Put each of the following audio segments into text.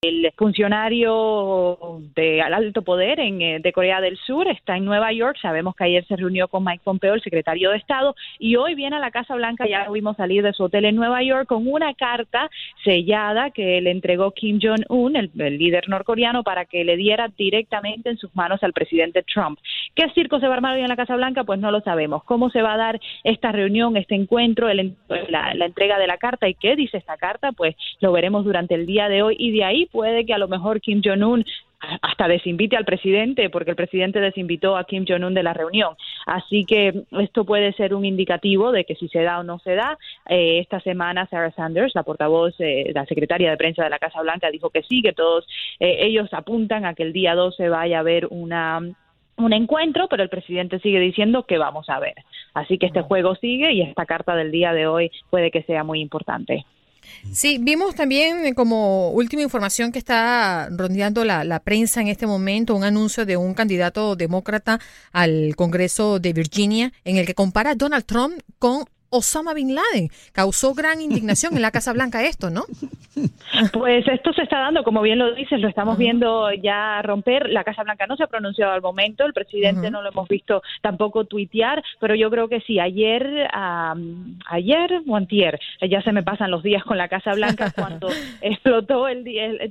El funcionario de alto poder en, eh, de Corea del Sur está en Nueva York. Sabemos que ayer se reunió con Mike Pompeo, el secretario de Estado, y hoy viene a la Casa Blanca. Ya lo vimos salir de su hotel en Nueva York con una carta sellada que le entregó Kim Jong-un, el, líder norcoreano, para que le diera directamente en sus manos al presidente Trump. ¿Qué circo se va a armar hoy en la Casa Blanca? Pues no lo sabemos. ¿Cómo se va a dar esta reunión, este encuentro, la, la entrega de la carta y qué dice esta carta? Pues lo veremos durante el día de hoy y de ahí puede que a lo mejor Kim Jong-un hasta desinvite al presidente, porque el presidente desinvitó a Kim Jong-un de la reunión. Así que esto puede ser un indicativo de que si se da o no se da. Eh, esta semana Sarah Sanders, la portavoz, eh, la secretaria de prensa de la Casa Blanca, dijo que sí, que todos eh, ellos apuntan a que el día 12 vaya a haber una un encuentro, pero el presidente sigue diciendo que vamos a ver. Así que este juego sigue y esta carta del día de hoy puede que sea muy importante. Sí, vimos también eh, como última información que está rondeando la, la, prensa en este momento un anuncio de un candidato demócrata al Congreso de Virginia en el que compara a Donald Trump con Osama Bin Laden. Causó gran indignación en la Casa Blanca esto, ¿no? Pues esto se está dando, como bien lo dices, lo estamos viendo ya romper. La Casa Blanca no se ha pronunciado al momento, el presidente no lo hemos visto tampoco tuitear, pero yo creo que sí, ayer, ayer o antier, ya se me pasan los días con la Casa Blanca cuando explotó el,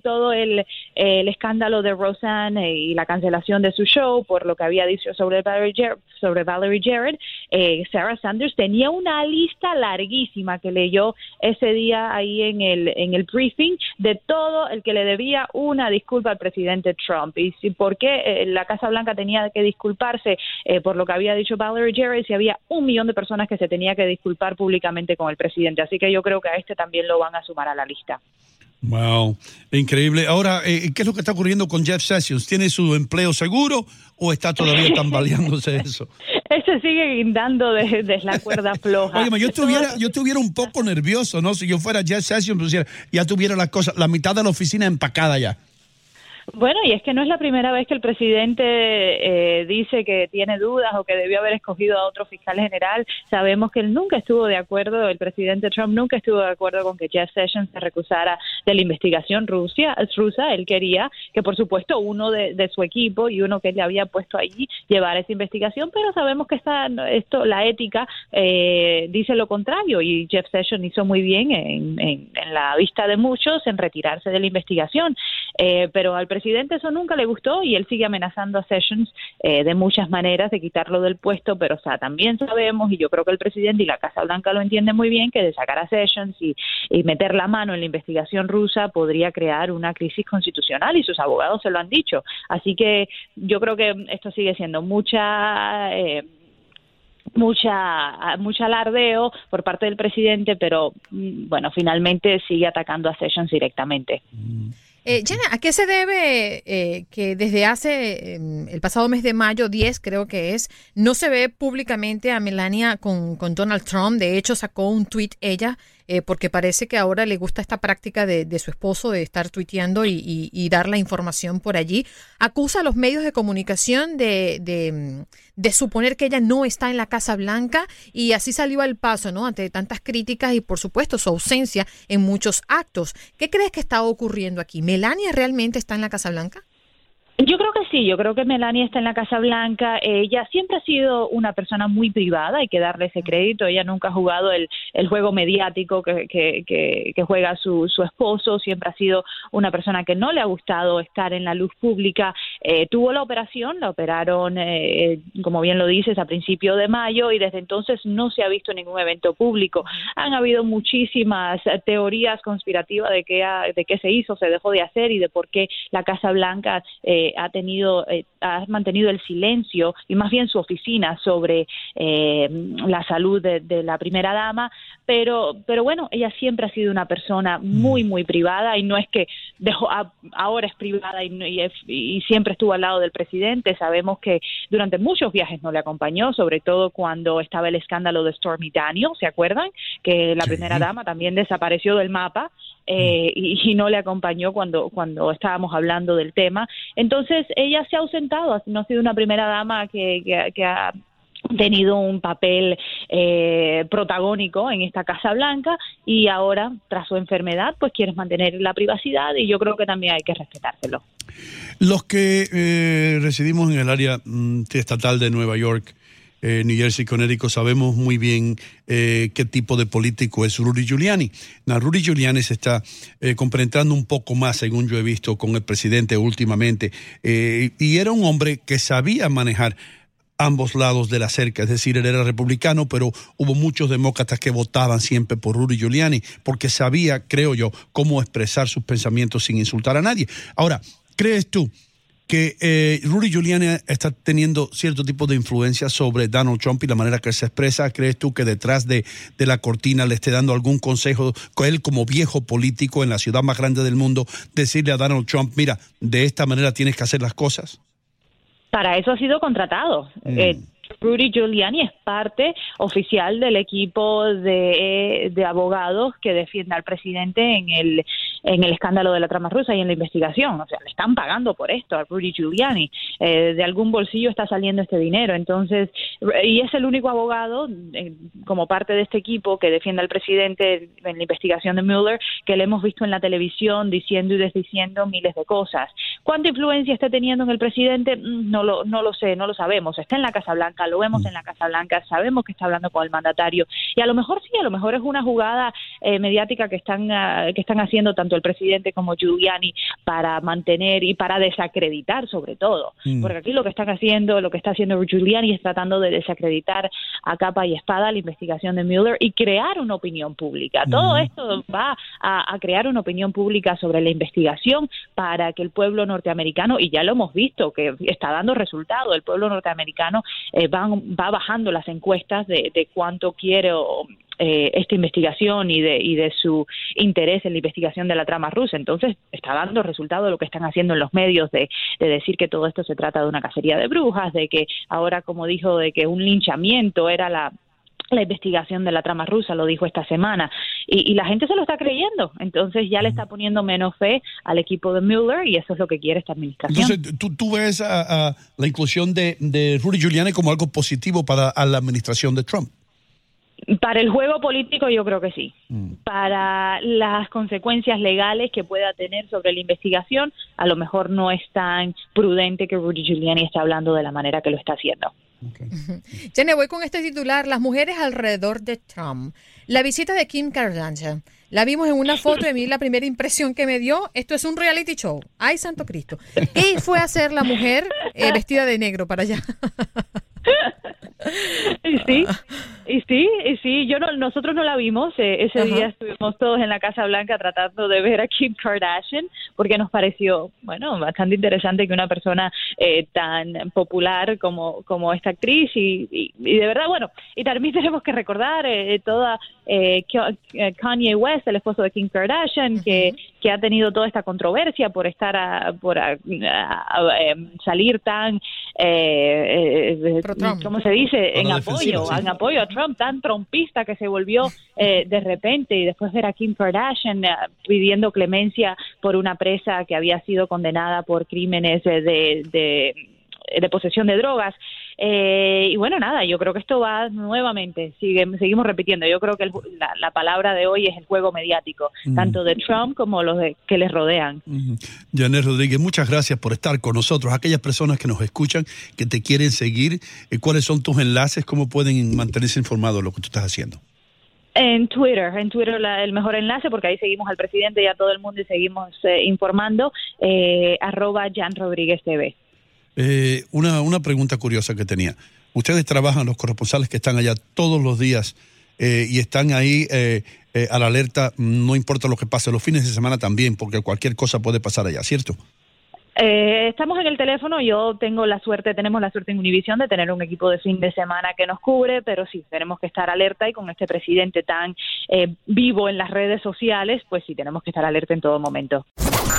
todo el, escándalo de Roseanne y la cancelación de su show por lo que había dicho sobre Valerie Jared, sobre Valerie Jared eh, Sarah Sanders tenía una lista larguísima que leyó ese día ahí en el, en el briefing de todo el que le debía una disculpa al presidente Trump. Y si, por qué eh, la Casa Blanca tenía que disculparse eh, por lo que había dicho Valerie Jarrett si había un millón de personas que se tenía que disculpar públicamente con el presidente. Así que yo creo que a este también lo van a sumar a la lista. Wow, increíble. Ahora, eh, ¿qué es lo que está ocurriendo con Jeff Sessions? ¿Tiene su empleo seguro o está todavía tambaleándose eso? Ese sigue guindando desde la cuerda floja. Oye, yo estuviera, yo estuviera un poco nervioso, ¿no? Si yo fuera Jeff Sessions, ya tuviera las cosas, la mitad de la oficina empacada ya. Bueno, y es que no es la primera vez que el presidente eh, dice que tiene dudas o que debió haber escogido a otro fiscal general. Sabemos que él nunca estuvo de acuerdo, el presidente Trump nunca estuvo de acuerdo con que Jeff Sessions se recusara de la investigación rusa. rusa. Él quería que, por supuesto, uno de, su equipo y uno que le había puesto allí llevara esa investigación, pero sabemos que esta, esto, la ética eh, dice lo contrario y Jeff Sessions hizo muy bien en, en, la vista de muchos en retirarse de la investigación. Eh, pero al presidente eso nunca le gustó y él sigue amenazando a Sessions eh, de muchas maneras de quitarlo del puesto, pero o sea, también sabemos, y yo creo que el presidente y la Casa Blanca lo entienden muy bien, que de sacar a Sessions y, meter la mano en la investigación rusa podría crear una crisis constitucional y sus abogados se lo han dicho. Así que yo creo que esto sigue siendo mucha... Eh, mucha mucho alardeo por parte del presidente, pero mm, bueno, finalmente sigue atacando a Sessions directamente. Mm. Eh, Jenna, ¿a qué se debe eh, que desde hace em, el pasado mes de mayo 10, creo que es, no se ve públicamente a Melania con, con Donald Trump? De hecho, sacó un tweet ella eh, porque parece que ahora le gusta esta práctica de, su esposo de estar tuiteando y, dar la información por allí. Acusa a los medios de comunicación de, de, suponer que ella no está en la Casa Blanca y así salió al paso, ¿no? Ante tantas críticas y, por supuesto, su ausencia en muchos actos. ¿Qué crees que está ocurriendo aquí? ¿Melania realmente está en la Casa Blanca? Yo creo que sí, yo creo que Melania está en la Casa Blanca. Ella siempre ha sido una persona muy privada, hay que darle ese crédito. Ella nunca ha jugado el, juego mediático que, juega su, su, esposo, siempre ha sido una persona que no le ha gustado estar en la luz pública. Eh, tuvo la operación, la operaron, eh, como bien lo dices, a principio de mayo y desde entonces no se ha visto ningún evento público. Han habido muchísimas teorías conspirativas de qué, de qué se hizo, se dejó de hacer y de por qué la Casa Blanca. Eh, ha tenido, eh, ha mantenido el silencio y más bien su oficina sobre eh, la salud de, la primera dama, pero, pero bueno, ella siempre ha sido una persona muy, muy privada y no es que dejó, ahora es privada y, y, siempre estuvo al lado del presidente. Sabemos que durante muchos viajes no le acompañó, sobre todo cuando estaba el escándalo de Stormy Daniel, ¿se acuerdan? Que la primera dama también desapareció del mapa eh, y, no le acompañó cuando, cuando estábamos hablando del tema. Entonces, ella se ha ausentado, no ha sido una primera dama que, que, ha tenido un papel eh, protagónico en esta Casa Blanca y ahora, tras su enfermedad, pues quieres mantener la privacidad y yo creo que también hay que respetárselo. Los que eh, residimos en el área mm, estatal de Nueva York, eh, New Jersey, Connecticut, sabemos muy bien eh, qué tipo de político es Rudy Giuliani. Rudy Giuliani se está eh, un poco más, según yo he visto, con el presidente últimamente, y era un hombre que sabía manejar ambos lados de la cerca, es decir, él era republicano, pero hubo muchos demócratas que votaban siempre por Rudy Giuliani, porque sabía, creo yo, cómo expresar sus pensamientos sin insultar a nadie. Ahora, ¿crees tú que eh, Rudy Giuliani está teniendo cierto tipo de influencia sobre Donald Trump y la manera que se expresa? ¿Crees tú que detrás de, de la cortina le esté dando algún consejo, él como viejo político en la ciudad más grande del mundo, decirle a Donald Trump, mira, de esta manera tienes que hacer las cosas? Para eso ha sido contratado. Mm. Eh, Rudy Giuliani es parte oficial del equipo de, de, abogados que defiende al presidente en el en el escándalo de la trama rusa y en la investigación. O sea, le están pagando por esto a Rudy Giuliani. Eh, de algún bolsillo está saliendo este dinero. Entonces, y es el único abogado eh, como parte de este equipo que defiende al presidente en la investigación de Mueller que le hemos visto en la televisión diciendo y desdiciendo miles de cosas. ¿Cuánta influencia está teniendo en el presidente? Mm, no lo, no lo sé, no lo sabemos. Está en la Casa Blanca, lo vemos en la Casa Blanca, sabemos que está hablando con el mandatario. Y a lo mejor sí, a lo mejor es una jugada eh, mediática que están, ah, que están haciendo tanto el presidente como Giuliani para mantener y para desacreditar sobre todo. Mm. Porque aquí lo que están haciendo, lo que está haciendo Giuliani es tratando de desacreditar a capa y espada la investigación de Mueller y crear una opinión pública. Todo mm. esto va a, crear una opinión pública sobre la investigación para que el pueblo norteamericano, y ya lo hemos visto, que está dando resultado, el pueblo norteamericano eh, va, va bajando las encuestas de, de cuánto quiere o, eh, esta investigación y de, y de su interés en la investigación de la trama rusa. Entonces, está dando resultado lo que están haciendo en los medios de, decir que todo esto se trata de una cacería de brujas, de que ahora, como dijo, de que un linchamiento era la, la investigación de la trama rusa, lo dijo esta semana, y, la gente se lo está creyendo, entonces ya le está poniendo menos fe al equipo de Mueller y eso es lo que quiere esta administración. Entonces, ¿tú, ves a, la inclusión de, de Rudy Giuliani como algo positivo para la administración de Trump? Para el juego político yo creo que sí. Mm. Para las consecuencias legales que pueda tener sobre la investigación, a lo mejor no es tan prudente que Rudy Giuliani esté hablando de la manera que lo está haciendo. Okay. voy con este titular. Las mujeres alrededor de Trump. La visita de Kim Kardashian. La vimos en una foto y a mí la primera impresión que me dio, esto es un reality show. ¡Ay, santo Cristo! ¿Qué fue a hacer la mujer eh, vestida de negro para allá? y sí, y sí, y sí, yo no, nosotros no la vimos, eh, ese día estuvimos todos en la Casa Blanca tratando de ver a Kim Kardashian porque nos pareció, bueno, bastante interesante que una persona eh, tan popular como, como esta actriz y, y, de verdad, bueno, y también tenemos que recordar eh, toda Kanye West, el esposo de Kim Kardashian, que, que ha tenido toda esta controversia por estar a, por salir tan, ¿cómo se dice? en apoyo, en apoyo a Trump, tan trompista que se volvió eh, de repente y después ver a Kim Kardashian eh, pidiendo clemencia por una presa que había sido condenada por crímenes de, de posesión de drogas. Eh, y bueno, nada, yo creo que esto va nuevamente, sigue, seguimos repitiendo, yo creo que la, palabra de hoy es el juego mediático, tanto de Trump como los que les rodean. Janet Rodríguez, muchas gracias por estar con nosotros. Aquellas personas que nos escuchan, que te quieren seguir, eh, ¿cuáles son tus enlaces? ¿Cómo pueden mantenerse informados de lo que tú estás haciendo? En Twitter, en Twitter el mejor enlace porque ahí seguimos al presidente y a todo el mundo y seguimos eh, informando, arroba Jan Rodríguez TV. Eh, una, una pregunta curiosa que tenía. Ustedes trabajan, los corresponsales que están allá todos los días eh, y están ahí eh, a la alerta, no importa lo que pase, los fines de semana también, porque cualquier cosa puede pasar allá, ¿cierto? estamos en el teléfono, yo tengo la suerte, tenemos la suerte en Univision de tener un equipo de fin de semana que nos cubre, pero sí, tenemos que estar alerta y con este presidente tan vivo en las redes sociales, pues sí, tenemos que estar alerta en todo momento.